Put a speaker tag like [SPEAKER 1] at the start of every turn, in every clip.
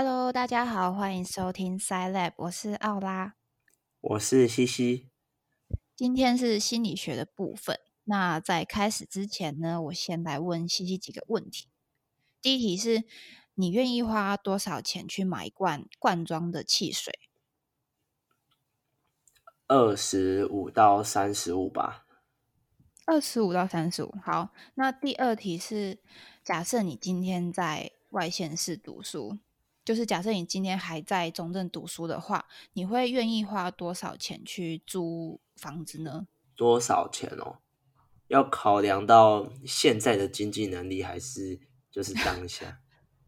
[SPEAKER 1] Hello，大家好，欢迎收听 Sci Lab，我是奥拉，
[SPEAKER 2] 我是西西。
[SPEAKER 1] 今天是心理学的部分。那在开始之前呢，我先来问西西几个问题。第一题是你愿意花多少钱去买一罐罐装的汽水？
[SPEAKER 2] 二十五到三十五吧。
[SPEAKER 1] 二十五到三十五。好，那第二题是假设你今天在外县市读书。就是假设你今天还在中正读书的话，你会愿意花多少钱去租房子呢？
[SPEAKER 2] 多少钱哦？要考量到现在的经济能力，还是就是当 下？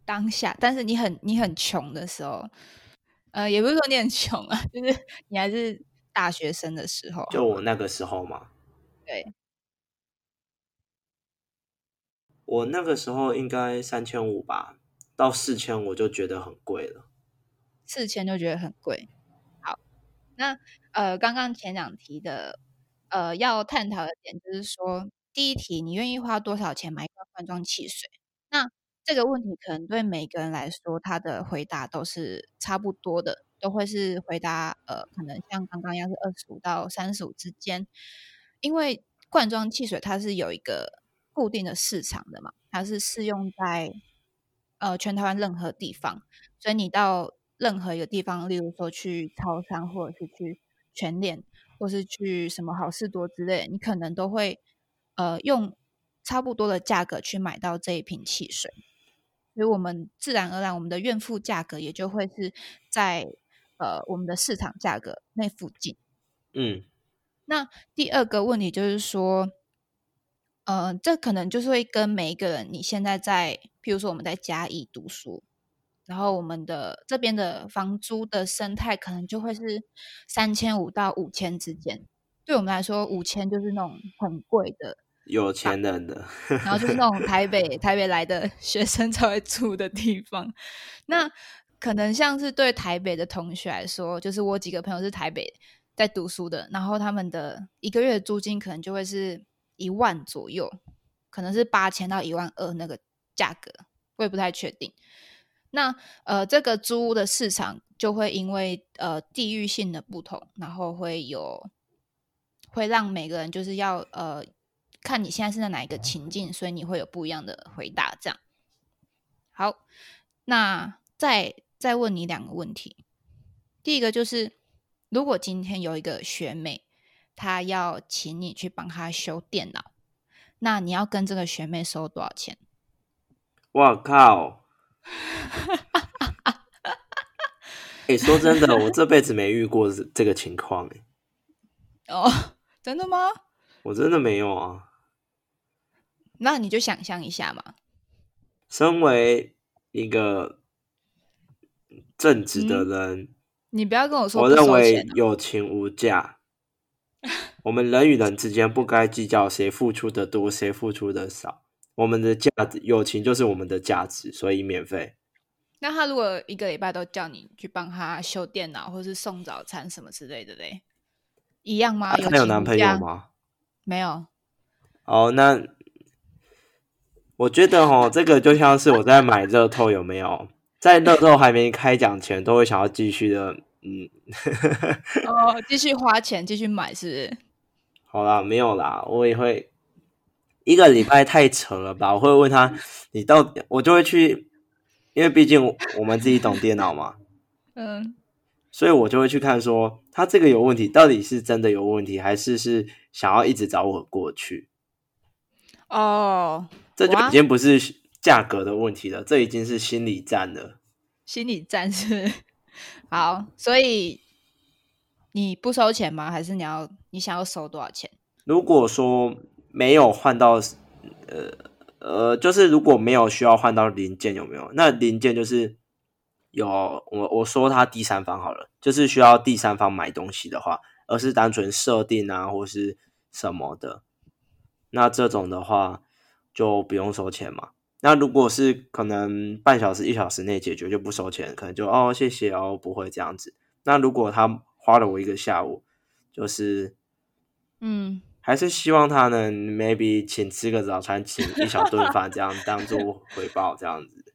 [SPEAKER 1] 当下，但是你很你很穷的时候，呃，也不是说你很穷啊，就是你还是大学生的时候，
[SPEAKER 2] 就我那个时候嘛。
[SPEAKER 1] 对，
[SPEAKER 2] 我那个时候应该三千五吧。到四千我就觉得很贵了，
[SPEAKER 1] 四千就觉得很贵。好，那呃，刚刚前两题的呃要探讨的点就是说，第一题你愿意花多少钱买一罐罐装汽水？那这个问题可能对每个人来说，他的回答都是差不多的，都会是回答呃，可能像刚刚一样是二十五到三十五之间，因为罐装汽水它是有一个固定的市场的嘛，它是适用在。呃，全台湾任何地方，所以你到任何一个地方，例如说去超商，或者是去全联，或是去什么好事多之类，你可能都会呃用差不多的价格去买到这一瓶汽水，所以我们自然而然我们的怨妇价格也就会是在呃我们的市场价格那附近。
[SPEAKER 2] 嗯，
[SPEAKER 1] 那第二个问题就是说。呃，这可能就是会跟每一个人，你现在在，譬如说我们在嘉义读书，然后我们的这边的房租的生态可能就会是三千五到五千之间。对我们来说，五千就是那种很贵的
[SPEAKER 2] 有钱人的，
[SPEAKER 1] 然后就是那种台北台北来的学生才会住的地方。那可能像是对台北的同学来说，就是我几个朋友是台北在读书的，然后他们的一个月的租金可能就会是。一万左右，可能是八千到一万二那个价格，我也不太确定。那呃，这个租屋的市场就会因为呃地域性的不同，然后会有会让每个人就是要呃看你现在是在哪一个情境，所以你会有不一样的回答。这样好，那再再问你两个问题。第一个就是，如果今天有一个学妹。他要请你去帮他修电脑，那你要跟这个学妹收多少钱？
[SPEAKER 2] 我靠！哎，说真的，我这辈子没遇过这个情况哎。
[SPEAKER 1] 哦，真的吗？
[SPEAKER 2] 我真的没有啊。
[SPEAKER 1] 那你就想象一下嘛。
[SPEAKER 2] 身为一个正直的人，
[SPEAKER 1] 你不要跟我说，
[SPEAKER 2] 我认为友情无价。我们人与人之间不该计较谁付出的多，谁付出的少。我们的价值，友情就是我们的价值，所以免费。
[SPEAKER 1] 那他如果一个礼拜都叫你去帮他修电脑，或是送早餐什么之类的嘞，一样吗？
[SPEAKER 2] 他有男朋友吗？
[SPEAKER 1] 没有。
[SPEAKER 2] 哦，那我觉得哦，这个就像是我在买热透，有没有？在热透还没开奖前，都会想要继续的。嗯，
[SPEAKER 1] 哦，继续花钱继续买是不是？
[SPEAKER 2] 好啦，没有啦，我也会一个礼拜太扯了吧？我会问他，你到底我就会去，因为毕竟我们自己懂电脑嘛，
[SPEAKER 1] 嗯，
[SPEAKER 2] 所以我就会去看说他这个有问题，到底是真的有问题，还是是想要一直找我过去？
[SPEAKER 1] 哦，
[SPEAKER 2] 这就已经不是价格的问题了，这已经是心理战了。
[SPEAKER 1] 心理战是。好，所以你不收钱吗？还是你要你想要收多少钱？
[SPEAKER 2] 如果说没有换到，呃呃，就是如果没有需要换到零件，有没有？那零件就是有我我说他第三方好了，就是需要第三方买东西的话，而是单纯设定啊或是什么的，那这种的话就不用收钱嘛。那如果是可能半小时一小时内解决就不收钱，可能就哦谢谢哦不会这样子。那如果他花了我一个下午，就是
[SPEAKER 1] 嗯，
[SPEAKER 2] 还是希望他能 maybe 请吃个早餐，请一小顿饭这样 当做回报这样子。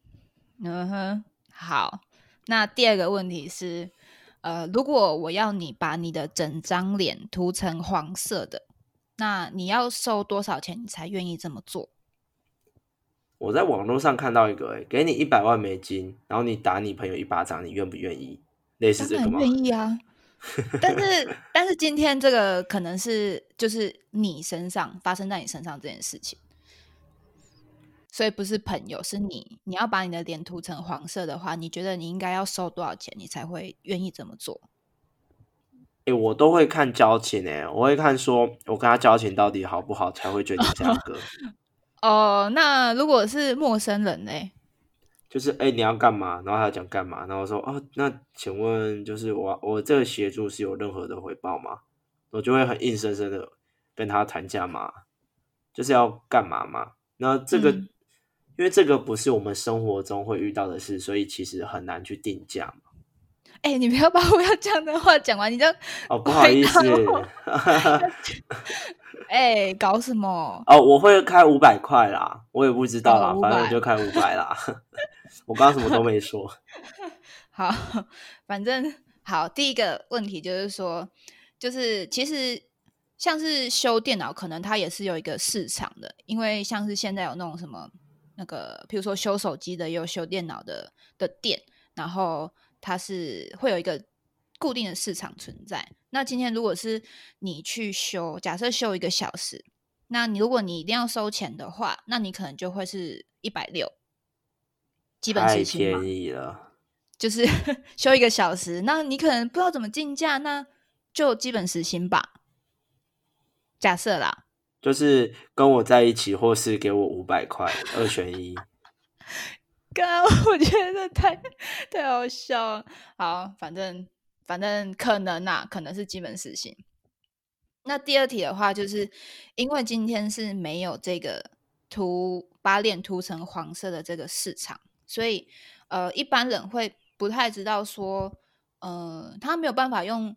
[SPEAKER 1] 嗯哼，好，那第二个问题是，呃，如果我要你把你的整张脸涂成黄色的，那你要收多少钱你才愿意这么做？
[SPEAKER 2] 我在网络上看到一个、欸，给你一百万美金，然后你打你朋友一巴掌，你愿不愿意？类似这个吗？
[SPEAKER 1] 愿意啊。但是，但是今天这个可能是就是你身上发生在你身上这件事情，所以不是朋友，是你。你要把你的脸涂成黄色的话，你觉得你应该要收多少钱，你才会愿意这么做？
[SPEAKER 2] 诶、我都会看交情诶、我会看说我跟他交情到底好不好，才会决定价格。
[SPEAKER 1] 哦，那如果是陌生人嘞？
[SPEAKER 2] 就是诶、你要干嘛？然后他讲干嘛？然后我说哦，那请问就是我我这个协助是有任何的回报吗？我就会很硬生生的跟他谈价码，就是要干嘛嘛？那这个、
[SPEAKER 1] 嗯
[SPEAKER 2] 因为这个不是我们生活中会遇到的事，所以其实很难去定价嘛。
[SPEAKER 1] 哎、你不要把我 要讲的话讲完，你就
[SPEAKER 2] 哦，不好意思，
[SPEAKER 1] 哎、搞什么？
[SPEAKER 2] 哦，我会开五百块啦，我也不知道啦，
[SPEAKER 1] 哦
[SPEAKER 2] 反正我就开五百啦。我刚刚什么都没说。
[SPEAKER 1] 好，反正好，第一个问题就是说，就是其实像是修电脑，可能它也是有一个市场的，因为像是现在有那种什么那个，比如说修手机的，也有修电脑的的店，然后它是会有一个固定的市场存在。那今天如果是你去修，假设修一个小时，那你如果你一定要收钱的话，那你可能就会是一百六，基本
[SPEAKER 2] 太
[SPEAKER 1] 时薪嘛
[SPEAKER 2] 便。宜了，
[SPEAKER 1] 就是 修一个小时，那你可能不知道怎么竞价，那就基本时薪吧。假设啦，
[SPEAKER 2] 就是跟我在一起，或是给我五百块，二选一。
[SPEAKER 1] 刚刚 我觉得太太好笑了。好，反正反正可能呐、可能是基本时薪。那第二题的话，就是因为今天是没有这个涂把脸涂成黄色的这个市场，所以呃，一般人会不太知道说，呃，他没有办法用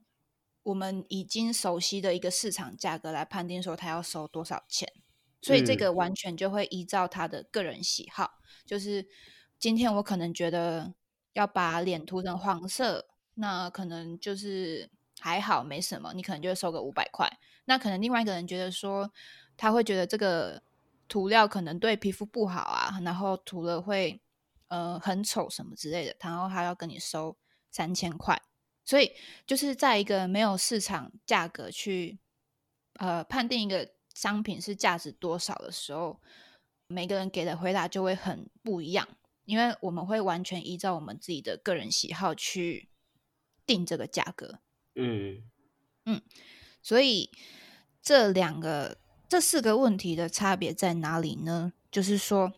[SPEAKER 1] 我们已经熟悉的一个市场价格来判定说他要收多少钱，所以这
[SPEAKER 2] 嗯
[SPEAKER 1] 个完全就会依照他的个人喜好，就是今天我可能觉得要把脸涂成黄色，那可能就是还好没什么，你可能就收个五百块。那可能另外一个人觉得说，他会觉得这个涂料可能对皮肤不好啊，然后涂了会呃很丑什么之类的，然后他要跟你收三千块。所以就是在一个没有市场价格去呃判定一个商品是价值多少的时候，每个人给的回答就会很不一样，因为我们会完全依照我们自己的个人喜好去定这个价格。
[SPEAKER 2] 嗯嗯，
[SPEAKER 1] 所以这两个、这四个问题的差别在哪里呢？就是说，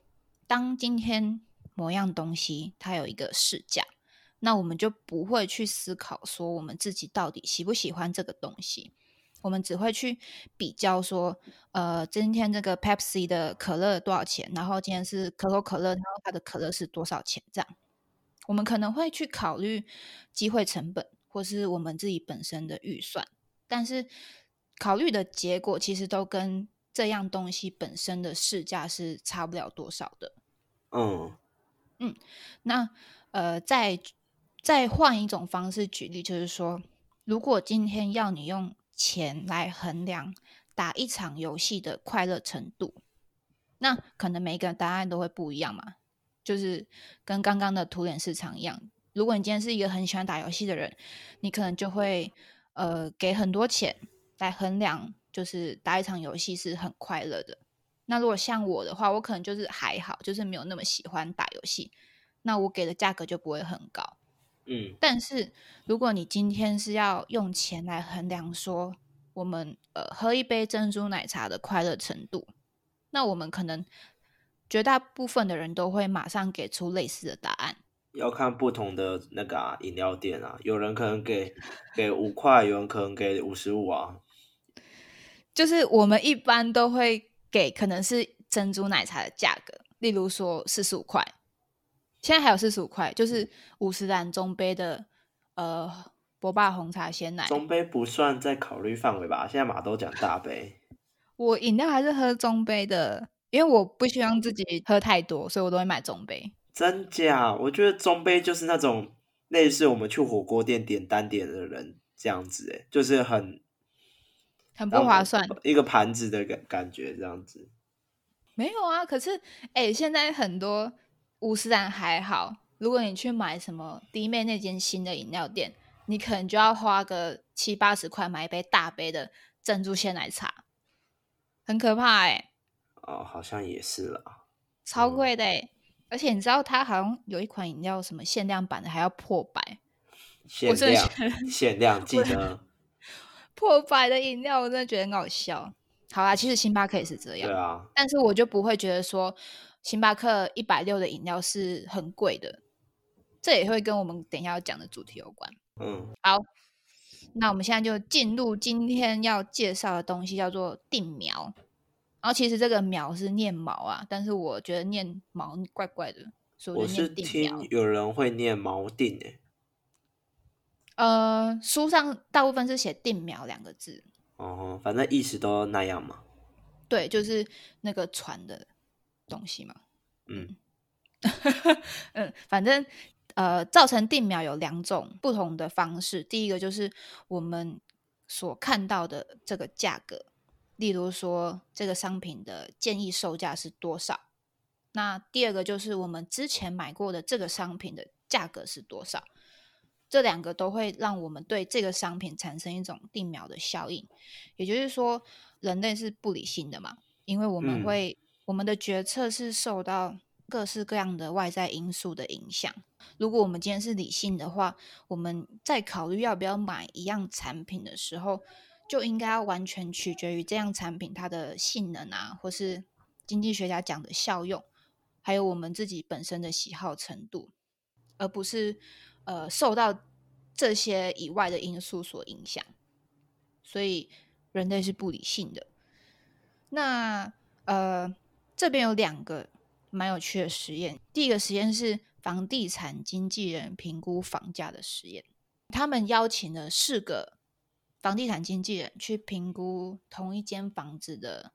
[SPEAKER 1] 当今天某样东西它有一个市价，那我们就不会去思考说我们自己到底喜不喜欢这个东西，我们只会去比较说，呃，今天这个 Pepsi 的可乐多少钱，然后今天是可口可乐，然后它的可乐是多少钱，这样。我们可能会去考虑机会成本，或是我们自己本身的预算，但是考虑的结果其实都跟这样东西本身的市价是差不了多少的。
[SPEAKER 2] 嗯嗯，
[SPEAKER 1] 那呃，再再换一种方式举例，就是说，如果今天要你用钱来衡量打一场游戏的快乐程度，那可能每一个答案都会不一样嘛。就是跟刚刚的涂脸市场一样，如果你今天是一个很喜欢打游戏的人，你可能就会呃给很多钱来衡量，就是打一场游戏是很快乐的。那如果像我的话，我可能就是还好，就是没有那么喜欢打游戏，那我给的价格就不会很高。
[SPEAKER 2] 嗯，
[SPEAKER 1] 但是如果你今天是要用钱来衡量说我们呃喝一杯珍珠奶茶的快乐程度，那我们可能绝大部分的人都会马上给出类似的答案。
[SPEAKER 2] 要看不同的那个啊饮料店啊，有人可能给给五块，有人可能给五十五啊。
[SPEAKER 1] 就是我们一般都会给可能是珍珠奶茶的价格，例如说四十五块，现在还有四十五块，就是五十兰中杯的呃波霸红茶鲜奶。
[SPEAKER 2] 中杯不算在考虑范围吧？现在马都讲大杯。
[SPEAKER 1] 我饮料还是喝中杯的，因为我不希望自己喝太多，所以我都会买中杯。
[SPEAKER 2] 真假？我觉得中杯就是那种类似我们去火锅店点单点的人这样子，哎，就是很
[SPEAKER 1] 很不划算，
[SPEAKER 2] 一个盘子的感感觉这样子。
[SPEAKER 1] 没有啊，可是哎，现在很多五十兰还好，如果你去买什么弟妹那间新的饮料店，你可能就要花个七八十块买一杯大杯的珍珠鲜奶茶，很可怕哎。
[SPEAKER 2] 哦，好像也是了，
[SPEAKER 1] 超贵的哎。而且你知道，它好像有一款饮料，什么限量版的还要破百，
[SPEAKER 2] 限量限量记得
[SPEAKER 1] 破百的饮料，我真的觉得很搞笑。好啦，其实星巴克也是这样，
[SPEAKER 2] 对啊，
[SPEAKER 1] 但是我就不会觉得说星巴克一百六的饮料是很贵的，这也会跟我们等一下要讲的主题有关。
[SPEAKER 2] 嗯，
[SPEAKER 1] 好，那我们现在就进入今天要介绍的东西，叫做定苗。然后其实这个苗是念毛啊，但是我觉得念毛怪怪的，所以
[SPEAKER 2] 我
[SPEAKER 1] 是听
[SPEAKER 2] 有人会念毛定诶。
[SPEAKER 1] 呃，书上大部分是写定苗两个字。
[SPEAKER 2] 哦，反正意思都那样嘛。
[SPEAKER 1] 对，就是那个船的东西嘛。
[SPEAKER 2] 嗯
[SPEAKER 1] 嗯，反正呃，造成定秒有两种不同的方式。第一个就是我们所看到的这个价格。例如说，这个商品的建议售价是多少？那第二个就是我们之前买过的这个商品的价格是多少？这两个都会让我们对这个商品产生一种定秒的效应。也就是说，人类是不理性的嘛，因为我们会我们的决策是受到各式各样的外在因素的影响。如果我们今天是理性的话，我们在考虑要不要买一样产品的时候。就应该要完全取决于这样产品它的性能啊，或是经济学家讲的效用，还有我们自己本身的喜好程度，而不是呃受到这些以外的因素所影响。所以人类是不理性的。那呃这边有两个蛮有趣的实验，第一个实验是房地产经纪人评估房价的实验，他们邀请了四个。房地产经纪人去评估同一间房子的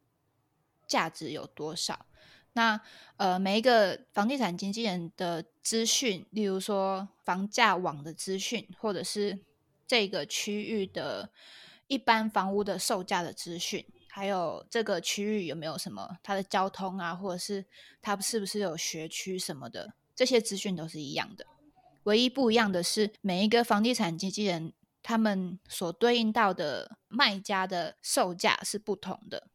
[SPEAKER 1] 价值有多少？那呃，每一个房地产经纪人的资讯，例如说房价网的资讯，或者是这个区域的一般房屋的售价的资讯，还有这个区域有没有什么它的交通啊，或者是它是不是有学区什么的，这些资讯都是一样的。唯一不一样的是，每一个房地产经纪人。他们所对应到的卖家的售价是不同的。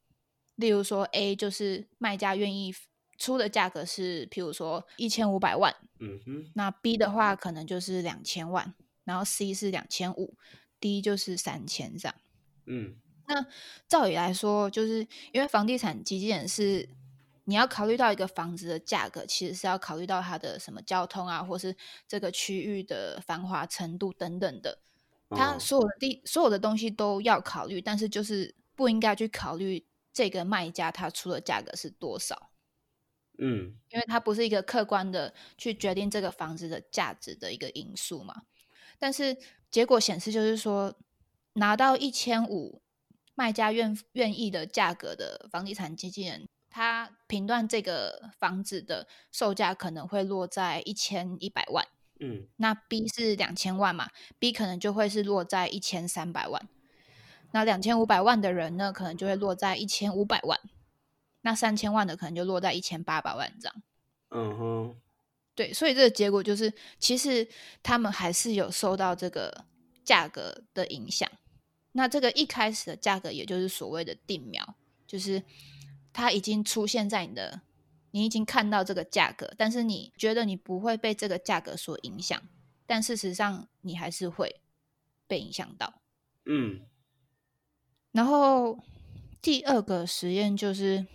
[SPEAKER 1] 例如说，A 就是卖家愿意出的价格是，譬如说一千五百万，
[SPEAKER 2] 嗯哼。
[SPEAKER 1] 那 B 的话可能就是两千万，然后 C 是两千五，D 就是三千这样。
[SPEAKER 2] 嗯，
[SPEAKER 1] 那照理来说，就是因为房地产经纪人是你要考虑到一个房子的价格，其实是要考虑到它的什么交通啊，或是这个区域的繁华程度等等的。它所有的地所有的东西都要考虑，但是就是不应该去考虑这个卖家他出的价格是多少。
[SPEAKER 2] 嗯，
[SPEAKER 1] 因为它不是一个客观的去决定这个房子的价值的一个因素嘛。但是结果显示，就是说拿到一千五卖家愿愿意的价格的房地产经纪人，他评断这个房子的售价可能会落在一千一百万。
[SPEAKER 2] 嗯，
[SPEAKER 1] 那 B 是两千万嘛，B 可能就会是落在一千三百万。那两千五百万的人呢，可能就会落在一千五百万。那三千万的可能就落在一千八百万这样。
[SPEAKER 2] 嗯哼，
[SPEAKER 1] 对，所以这个结果就是，其实他们还是有受到这个价格的影响。那这个一开始的价格，也就是所谓的定苗，就是它已经出现在你的。你已经看到这个价格，但是你觉得你不会被这个价格所影响，但事实上你还是会被影响到。
[SPEAKER 2] 嗯。
[SPEAKER 1] 然后第二个实验就是，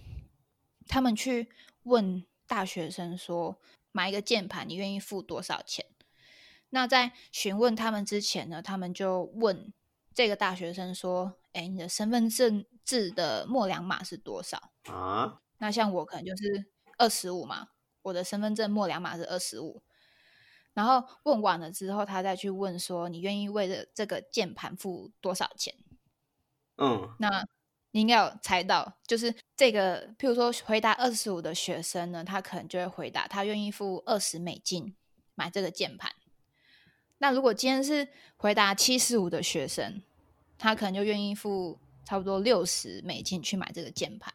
[SPEAKER 1] 他们去问大学生说，买一个键盘你愿意付多少钱？那在询问他们之前呢，他们就问这个大学生说：“哎，你的身份证字的末两码是多少？”
[SPEAKER 2] 啊？
[SPEAKER 1] 那像我可能就是。二十五嘛，我的身份证末两码是二十五。然后问完了之后，他再去问说：“你愿意为了这个键盘付多少钱？”
[SPEAKER 2] 嗯，
[SPEAKER 1] 那你应该有猜到，就是这个，譬如说回答二十五的学生呢，他可能就会回答他愿意付二十美金买这个键盘。那如果今天是回答七十五的学生，他可能就愿意付差不多六十美金去买这个键盘。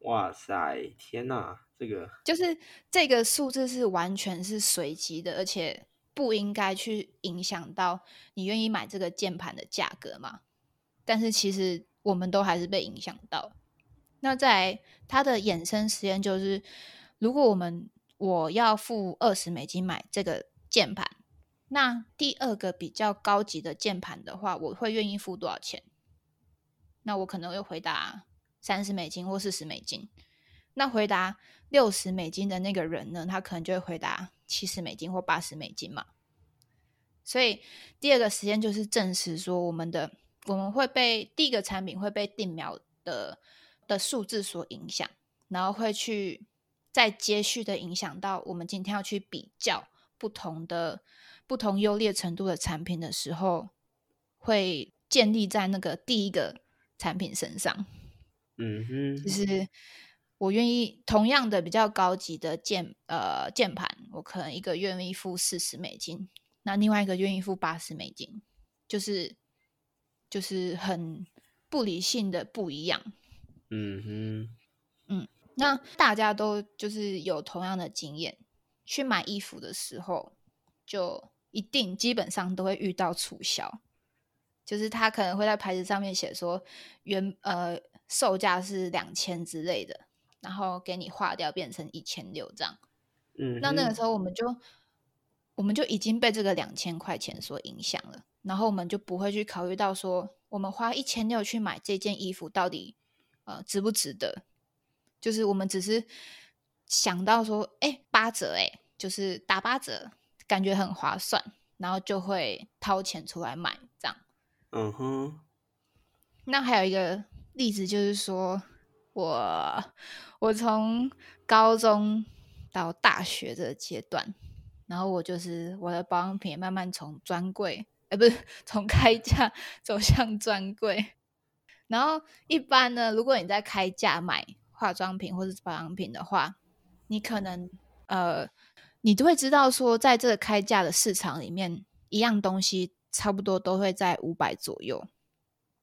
[SPEAKER 2] 哇塞，天哪，这个
[SPEAKER 1] 就是这个数字是完全是随机的，而且不应该去影响到你愿意买这个键盘的价格嘛。但是其实我们都还是被影响到。那在它的衍生实验就是，如果我们我要付二十美金买这个键盘，那第二个比较高级的键盘的话，我会愿意付多少钱？那我可能会回答三十美金或四十美金。那回答六十美金的那个人呢，他可能就会回答七十美金或八十美金嘛。所以第二个实验就是证实说，我们的我们会被第一个产品会被定秒的的数字所影响，然后会去再接续的影响到我们今天要去比较不同的不同优劣程度的产品的时候，会建立在那个第一个产品身上。
[SPEAKER 2] 嗯哼，
[SPEAKER 1] 就是我愿意同样的比较高级的键呃键盘，我可能一个愿意付四十美金，那另外一个愿意付八十美金，就是就是很不理性的不一样。
[SPEAKER 2] 嗯哼，
[SPEAKER 1] 嗯，那大家都就是有同样的经验，去买衣服的时候，就一定基本上都会遇到促销，就是他可能会在牌子上面写说原呃售价是两千之类的，然后给你划掉变成一千六这样。
[SPEAKER 2] 嗯，
[SPEAKER 1] 那那个时候我们就我们就已经被这个两千块钱所影响了，然后我们就不会去考虑到说，我们花一千六去买这件衣服到底。呃，值不值得？就是我们只是想到说，哎，八折，哎，就是打八折，感觉很划算，然后就会掏钱出来买这样。
[SPEAKER 2] 嗯哼。
[SPEAKER 1] 那还有一个例子就是说，我我从高中到大学这个阶段，然后我就是我的保养品慢慢从专柜，哎，不是从开价走向专柜。然后一般呢，如果你在开价买化妆品或者保养品的话，你可能呃，你都会知道说，在这个开价的市场里面，一样东西差不多都会在五百左右。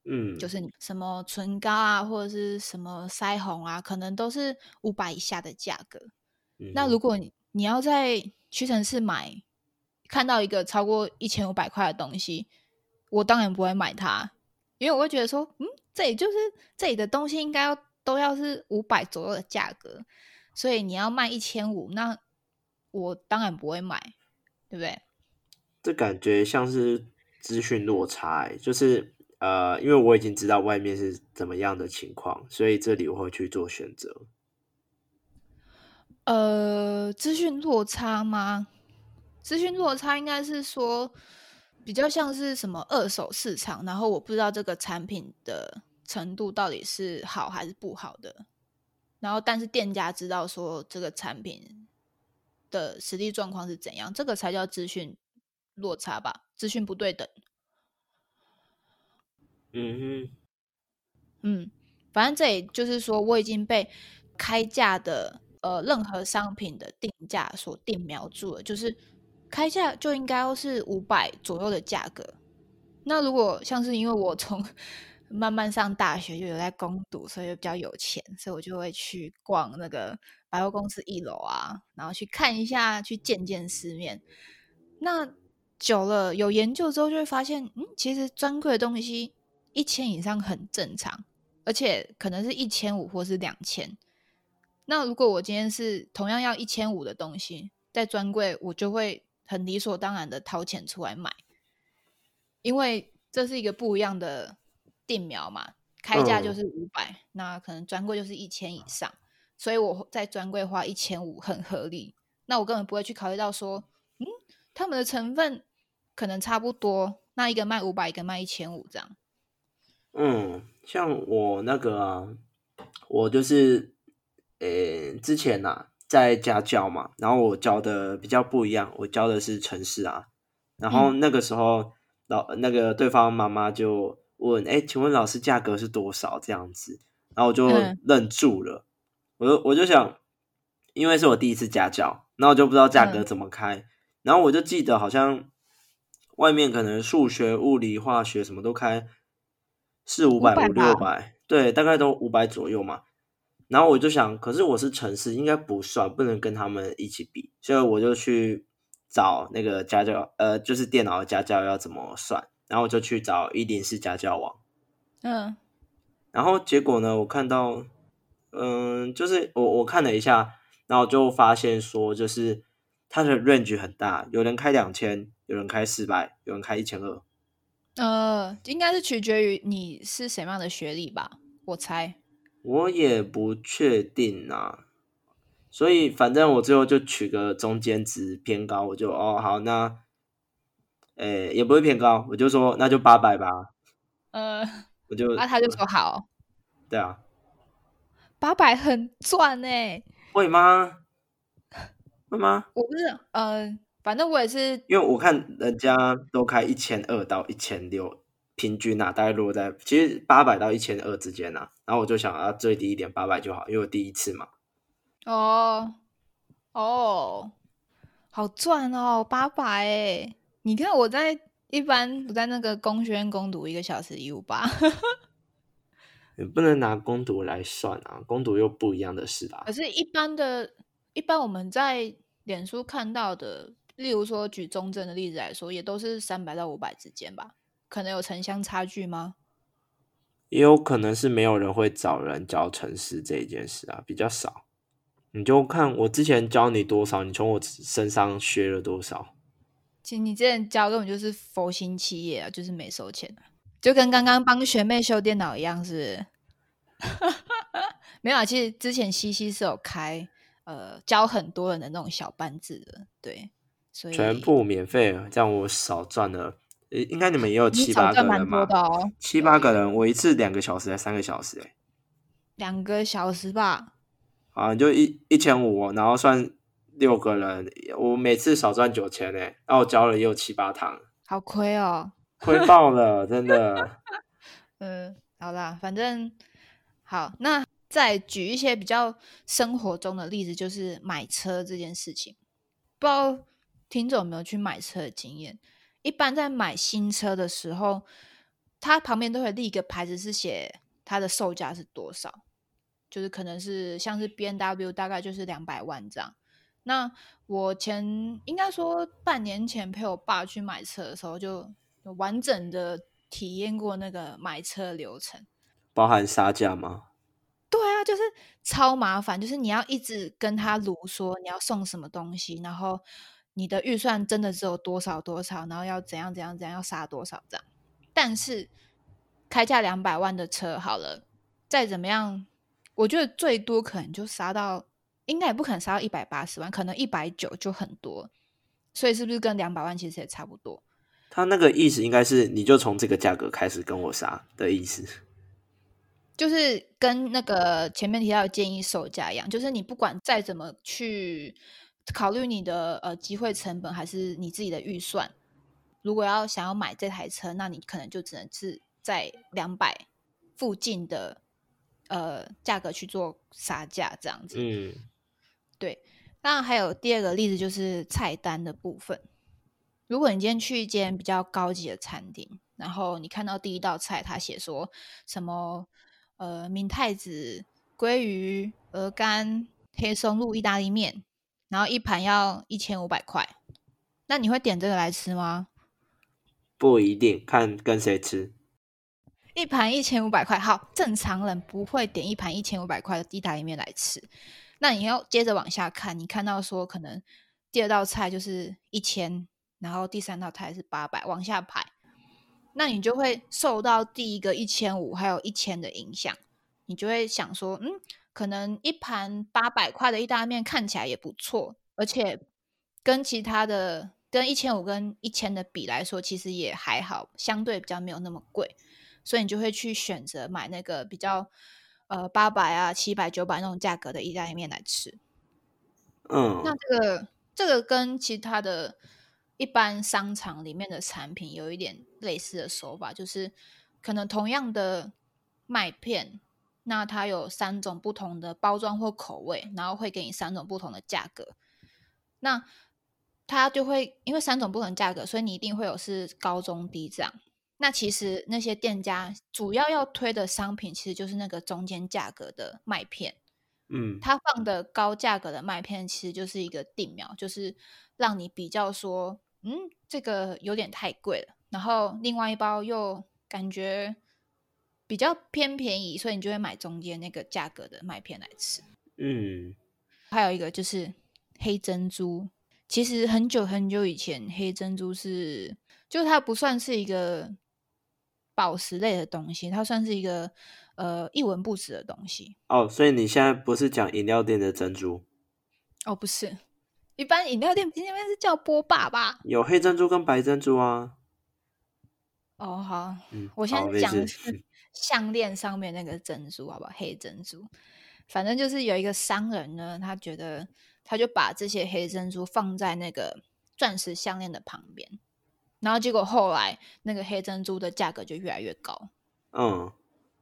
[SPEAKER 2] 嗯，
[SPEAKER 1] 就是什么唇膏啊，或者是什么腮红啊，可能都是五百以下的价格。那如果你你要在屈臣氏买，看到一个超过一千五百块的东西，我当然不会买它，因为我会觉得说，嗯。这里就是这里的东西应该要都要是五百左右的价格，所以你要卖一千五，那我当然不会买，对不对？
[SPEAKER 2] 这感觉像是资讯落差，就是呃，因为我已经知道外面是怎么样的情况，所以这里我会去做选择。
[SPEAKER 1] 呃，资讯落差吗？资讯落差应该是说。比较像是什么二手市场，然后我不知道这个产品的程度到底是好还是不好的，然后但是店家知道说这个产品的实际状况是怎样，这个才叫资讯落差吧，资讯不对等。
[SPEAKER 2] 嗯哼，
[SPEAKER 1] 嗯，反正这也就是说我已经被开价的呃任何商品的定价所定瞄住了，就是。开价就应该要是五百左右的价格。那如果像是因为我从慢慢上大学就有在攻读，所以就比较有钱，所以我就会去逛那个百货公司一楼啊，然后去看一下，去见见世面。那久了有研究之后，就会发现，嗯，其实专柜的东西一千以上很正常，而且可能是一千五或是两千。那如果我今天是同样要一千五的东西，在专柜，我就会。很理所当然的掏钱出来买，因为这是一个不一样的定苗嘛，开价就是五百，那可能专柜就是一千以上，所以我在专柜花一千五很合理。那我根本不会去考虑到说，嗯，他们的成分可能差不多，那一个卖五百，一个卖一千五这样。
[SPEAKER 2] 嗯，像我那个啊，我就是，呃，之前呐。在家教嘛，然后我教的比较不一样，我教的是城市啊。然后那个时候老那个对方妈妈就问：“哎，请问老师价格是多少？”这样子，然后我就愣住了。我就我就想，因为是我第一次家教，然后我就不知道价格怎么开。然后我就记得好像外面可能数学、物理、化学什么都开四五百、五六百，对，大概都五百左右嘛。然后我就想，可是我是城市，应该不算，不能跟他们一起比，所以我就去找那个家教，呃，就是电脑的家教要怎么算，然后我就去找一零四家教网，
[SPEAKER 1] 嗯
[SPEAKER 2] 然后结果呢，我看到，嗯，就是我我看了一下，然后就发现说，就是它的 range 很大，有人开两千，有人开四百，有人开一千二。
[SPEAKER 1] 呃，应该是取决于你是什么样的学历吧，我猜。
[SPEAKER 2] 我也不确定啊，所以反正我最后就取个中间值偏高，我就哦好，那，诶也不会偏高，我就说那就八百吧，
[SPEAKER 1] 呃，
[SPEAKER 2] 我就
[SPEAKER 1] 啊，他就说好，
[SPEAKER 2] 对啊，
[SPEAKER 1] 八百很赚哎、
[SPEAKER 2] 会吗？会吗？
[SPEAKER 1] 我不是，呃，反正我也是，
[SPEAKER 2] 因为我看人家都开一千二到一千六，平均啊，大概落在其实八百到一千二之间啊。然后我就想要最低一点，八百就好，因为我第一次嘛。
[SPEAKER 1] 哦哦，好赚哦，八百哎！你看我在一般我在那个工学院攻读一个小时一五八，
[SPEAKER 2] 你不能拿攻读来算啊，攻读又不一样的事啦
[SPEAKER 1] 可。是，一般的，一般我们在脸书看到的，例如说举中正的例子来说，也都是三百到五百之间吧？可能有城乡差距吗？
[SPEAKER 2] 也有可能是没有人会找人教城市这一件事啊，比较少。你就看我之前教你多少，你从我身上学了多少。
[SPEAKER 1] 其实你之前教根本就是佛心企业啊，就是没收钱啊，就跟刚刚帮学妹修电脑一样，是不是？没有啊，其实之前西西是有开呃教很多人的那种小班制的，对，所以
[SPEAKER 2] 全部免费了，这样我少赚了。呃应该你们也有七八个人嘛七八个人，我一次两个小时还三个小时、欸，
[SPEAKER 1] 两个小时吧。
[SPEAKER 2] 啊，你就一一千五，然后算六个人，我每次少赚九千呢，然后我教了也有七八堂，
[SPEAKER 1] 好亏哦。
[SPEAKER 2] 亏爆了，真的。
[SPEAKER 1] 嗯，好啦，反正好，那再举一些比较生活中的例子，就是买车这件事情。不知道听众有没有去买车的经验？一般在买新车的时候，它旁边都会立一个牌子，是写它的售价是多少，就是可能是像是 B N W 大概就是两百万这样。那我前应该说半年前陪我爸去买车的时候，就完整的体验过那个买车流程。
[SPEAKER 2] 包含杀价吗？
[SPEAKER 1] 对啊，就是超麻烦，就是你要一直跟他卢说你要送什么东西，然后你的预算真的只有多少多少，然后要怎样怎样怎样，要杀多少这样。但是开价两百万的车好了，再怎么样，我觉得最多可能就杀到，应该也不可能杀到一百八十万，可能一百九就很多。所以是不是跟两百万其实也差不多？
[SPEAKER 2] 他那个意思应该是，你就从这个价格开始跟我杀的意思。
[SPEAKER 1] 就是跟那个前面提到的建议售价一样，就是你不管再怎么去考虑你的呃机会成本，还是你自己的预算，如果要想要买这台车，那你可能就只能是在两百附近的呃价格去做杀价这样子。
[SPEAKER 2] 嗯，
[SPEAKER 1] 对，那还有第二个例子就是菜单的部分。如果你今天去一间比较高级的餐厅，然后你看到第一道菜，他写说什么呃明太子、鲑鱼、鹅肝、黑松露意大利面，然后一盘要一千五百块，那你会点这个来吃吗？
[SPEAKER 2] 不一定，看跟谁吃。
[SPEAKER 1] 一盘一千五百块，好，正常人不会点一盘一千五百块的意大利面来吃。那你要接着往下看，你看到说可能第二道菜就是一千，然后第三道菜是八百，往下排，那你就会受到第一个一千五还有一千的影响，你就会想说，嗯，可能一盘八百块的意大利面看起来也不错，而且跟其他的跟一千五跟一千的比来说，其实也还好，相对比较没有那么贵。所以你就会去选择买那个比较呃八百啊、七百、九百那种价格的意大利面来吃。
[SPEAKER 2] 嗯，
[SPEAKER 1] 那这个这个跟其他的一般商场里面的产品有一点类似的手法，就是可能同样的麦片，那它有三种不同的包装或口味，然后会给你三种不同的价格。那它就会因为三种不同价格，所以你一定会有是高中低这样。那其实那些店家主要要推的商品，其实就是那个中间价格的麦片。
[SPEAKER 2] 嗯，
[SPEAKER 1] 它放的高价格的麦片，其实就是一个定苗，就是让你比较说，嗯，这个有点太贵了。然后另外一包又感觉比较偏便宜，所以你就会买中间那个价格的麦片来吃。
[SPEAKER 2] 嗯，
[SPEAKER 1] 还有一个就是黑珍珠，其实很久很久以前，黑珍珠是，就它不算是一个宝石类的东西，它算是一个呃一文不值的东西。
[SPEAKER 2] 哦，所以你现在不是讲饮料店的珍珠？
[SPEAKER 1] 哦，不是，一般饮料店那边是叫波霸吧？
[SPEAKER 2] 有黑珍珠跟白珍珠啊。
[SPEAKER 1] 哦，好，
[SPEAKER 2] 嗯，
[SPEAKER 1] 我现
[SPEAKER 2] 好没事
[SPEAKER 1] 在讲的是 项链上面那个珍珠，好不好？黑珍珠，反正就是有一个商人呢，他觉得他就把这些黑珍珠放在那个钻石项链的旁边，然后结果后来那个黑珍珠的价格就越来越高，
[SPEAKER 2] 嗯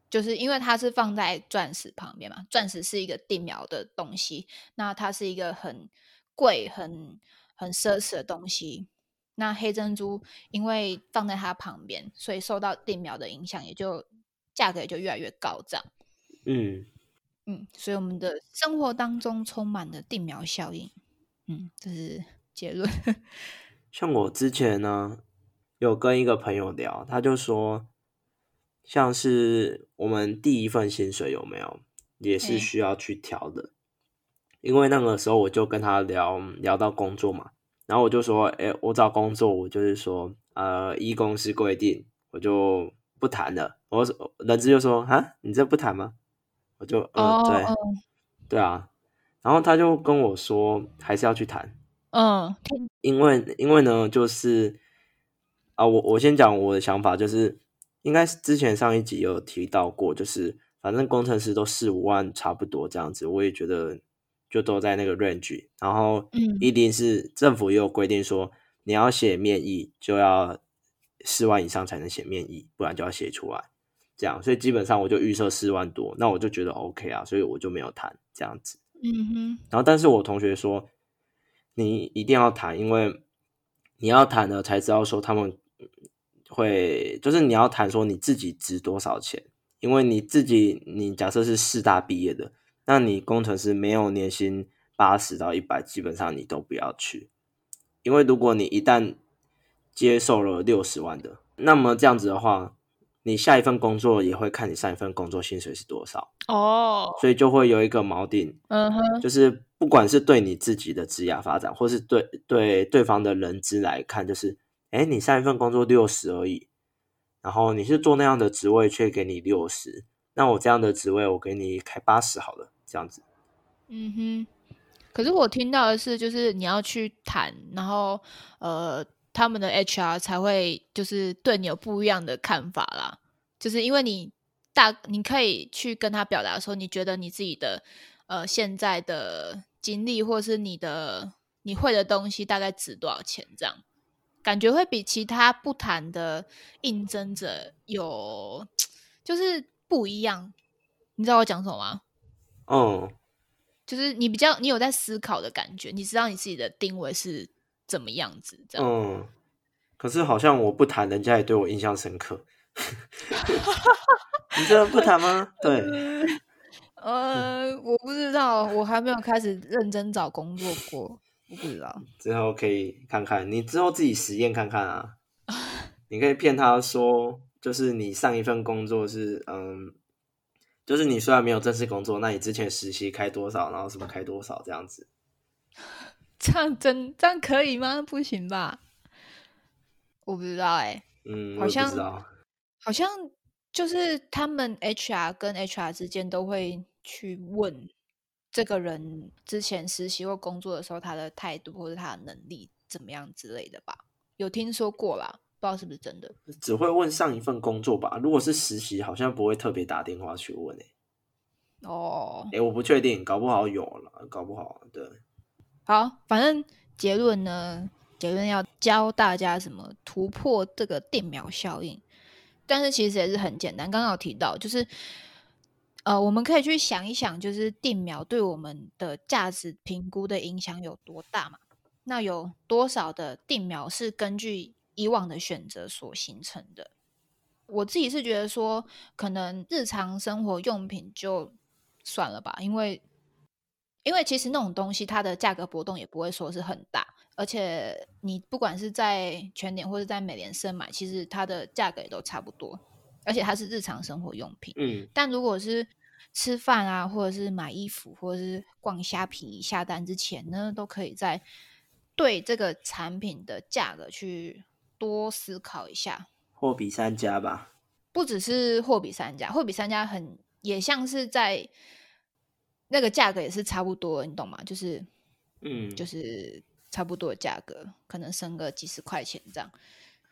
[SPEAKER 1] 就是因为它是放在钻石旁边嘛，钻石是一个定苗的东西，那它是一个很贵、很很奢侈的东西。那黑珍珠因为放在它旁边，所以受到定苗的影响，也就价格也就越来越高涨。
[SPEAKER 2] 嗯，
[SPEAKER 1] 嗯，所以我们的生活当中充满了定苗效应。嗯，这是结论。
[SPEAKER 2] 像我之前呢，有跟一个朋友聊，他就说，像是我们第一份薪水有没有，也是需要去调的。因为那个时候我就跟他聊聊到工作嘛，然后我就说，哎、我找工作，我就是说，呃，一公司规定，我就不谈了。我说人资就说，啊，你这不谈吗？我就，嗯，
[SPEAKER 1] 哦
[SPEAKER 2] 对，
[SPEAKER 1] 哦
[SPEAKER 2] 对啊。然后他就跟我说，还是要去谈。
[SPEAKER 1] 嗯，
[SPEAKER 2] 因为因为呢，就是啊，我我先讲我的想法，就是应该是之前上一集有提到过，就是反正工程师都四五万差不多这样子，我也觉得就都在那个 range，然后
[SPEAKER 1] 嗯。
[SPEAKER 2] 一定是政府也有规定说你要写面议就要四万以上才能写面议，不然就要写出来，这样，所以基本上我就预设四万多，那我就觉得 OK 啊，所以我就没有谈这样子。
[SPEAKER 1] 嗯哼，
[SPEAKER 2] 然后，但是我同学说，你一定要谈，因为你要谈了才知道说他们会，就是你要谈说你自己值多少钱，因为你自己，你假设是四大毕业的，那你工程师没有年薪八十到一百，基本上你都不要去，因为如果你一旦接受了六十万的，那么这样子的话，你下一份工作也会看你上一份工作薪水是多少，
[SPEAKER 1] 哦，
[SPEAKER 2] 所以就会有一个锚定，
[SPEAKER 1] 嗯哼，
[SPEAKER 2] 就是不管是对你自己的职业发展，或是对对对方的人资来看，就是，哎，你上一份工作六十而已，然后你是做那样的职位，却给你六十，那我这样的职位，我给你开八十好了，这样子。
[SPEAKER 1] 嗯哼，可是我听到的是，就是你要去谈，然后呃，他们的 HR 才会就是对你有不一样的看法啦。就是因为你大，你可以去跟他表达说，你觉得你自己的呃现在的经历，或是你的你会的东西大概值多少钱，这样感觉会比其他不谈的应征者有就是不一样。你知道我讲什么吗？
[SPEAKER 2] 嗯，
[SPEAKER 1] 就是你比较你有在思考的感觉，你知道你自己的定位是怎么样子，这样。
[SPEAKER 2] 嗯，可是好像我不谈，人家也对我印象深刻。你真的不谈吗？对，
[SPEAKER 1] 呃，我不知道，我还没有开始认真找工作过，我不知道。
[SPEAKER 2] 之后可以看看，你之后自己实验看看啊。你可以骗他说，就是你上一份工作是，嗯，就是你虽然没有正式工作，那你之前实习开多少，然后什么开多少这样子。
[SPEAKER 1] 这样真这样可以吗？不行吧？我不知道哎、
[SPEAKER 2] 嗯，
[SPEAKER 1] 好像。好像就是他们 HR 跟 HR 之间都会去问这个人之前实习或工作的时候他的态度或者他的能力怎么样之类的吧，有听说过啦，不知道是不是真的。
[SPEAKER 2] 只会问上一份工作吧。如果是实习，好像不会特别打电话去问诶、
[SPEAKER 1] 哦，
[SPEAKER 2] 诶、我不确定，搞不好有了，搞不好对。
[SPEAKER 1] 好，反正结论呢，结论要教大家怎么突破这个电描效应，但是其实也是很简单。刚刚有提到，就是呃，我们可以去想一想，就是定苗对我们的价值评估的影响有多大嘛？那有多少的定苗是根据以往的选择所形成的？我自己是觉得说，可能日常生活用品就算了吧，因为因为其实那种东西它的价格波动也不会说是很大，而且你不管是在全点或者在美联社买，其实它的价格也都差不多，而且它是日常生活用品。
[SPEAKER 2] 嗯，
[SPEAKER 1] 但如果是吃饭啊，或者是买衣服，或者是逛虾皮下单之前呢，都可以在对这个产品的价格去多思考一下。
[SPEAKER 2] 货比三家吧，
[SPEAKER 1] 不只是货比三家，货比三家很也像是在那个价格也是差不多，你懂吗？就是
[SPEAKER 2] 嗯，
[SPEAKER 1] 就是差不多的价格，可能升个几十块钱这样。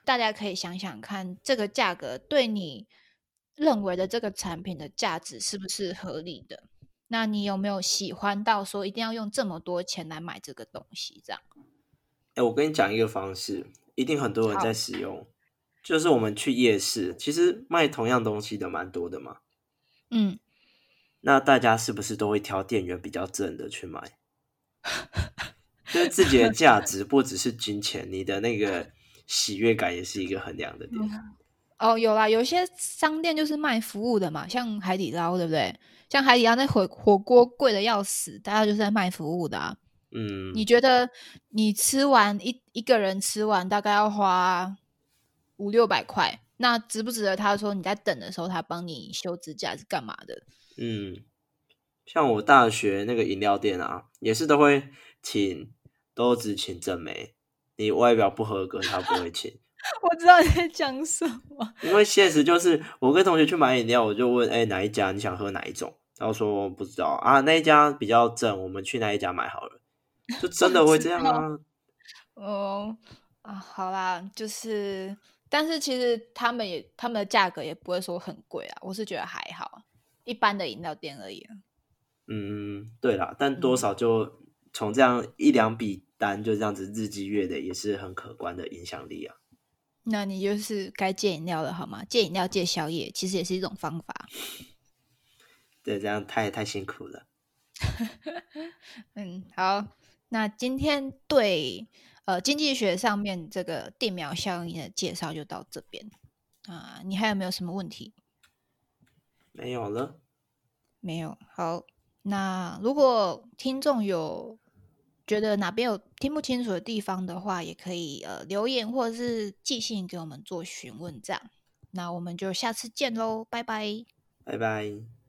[SPEAKER 1] 大家可以想想看，这个价格对你认为的这个产品的价值是不是合理的？那你有没有喜欢到说一定要用这么多钱来买这个东西？这样，
[SPEAKER 2] 哎、我跟你讲一个方式，一定很多人在使用，就是我们去夜市，其实卖同样东西的蛮多的嘛。
[SPEAKER 1] 嗯，
[SPEAKER 2] 那大家是不是都会挑店员比较正的去买？就是自己的价值不只是金钱，你的那个喜悦感也是一个衡量的点。
[SPEAKER 1] 哦，有啦，有些商店就是卖服务的嘛，像海底捞，对不对？像海底捞那火火锅贵的要死，大家就是在卖服务的啊。
[SPEAKER 2] 嗯，
[SPEAKER 1] 你觉得你吃完一一个人吃完大概要花五六百块，那值不值得？他说你在等的时候，他帮你修指甲是干嘛的？
[SPEAKER 2] 嗯，像我大学那个饮料店啊，也是都会请，都只请正妹，你外表不合格，他不会请。
[SPEAKER 1] 我知道你在讲什么。
[SPEAKER 2] 因为现实就是，我跟同学去买饮料，我就问，哎、哪一家？你想喝哪一种？然后说不知道啊，那一家比较正，我们去那一家买好了。就真的会这样啊？
[SPEAKER 1] 哦啊，好啦，就是，但是其实他们也他们的价格也不会说很贵啊，我是觉得还好，一般的饮料店而已啊。
[SPEAKER 2] 嗯，对啦，但多少就从这样一两笔单就这样子日积月累，也是很可观的影响力啊。
[SPEAKER 1] 那你就是该戒饮料了好吗？戒饮料、戒宵夜，其实也是一种方法。
[SPEAKER 2] 对，这样太太辛苦了。
[SPEAKER 1] 嗯，好，那今天对呃经济学上面这个电苗效应的介绍就到这边啊、你还有没有什么问题？
[SPEAKER 2] 没有了，
[SPEAKER 1] 没有。好，那如果听众有觉得哪边有听不清楚的地方的话，也可以呃留言或者是寄信给我们做询问，这样。那我们就下次见喽，拜拜。
[SPEAKER 2] 拜拜。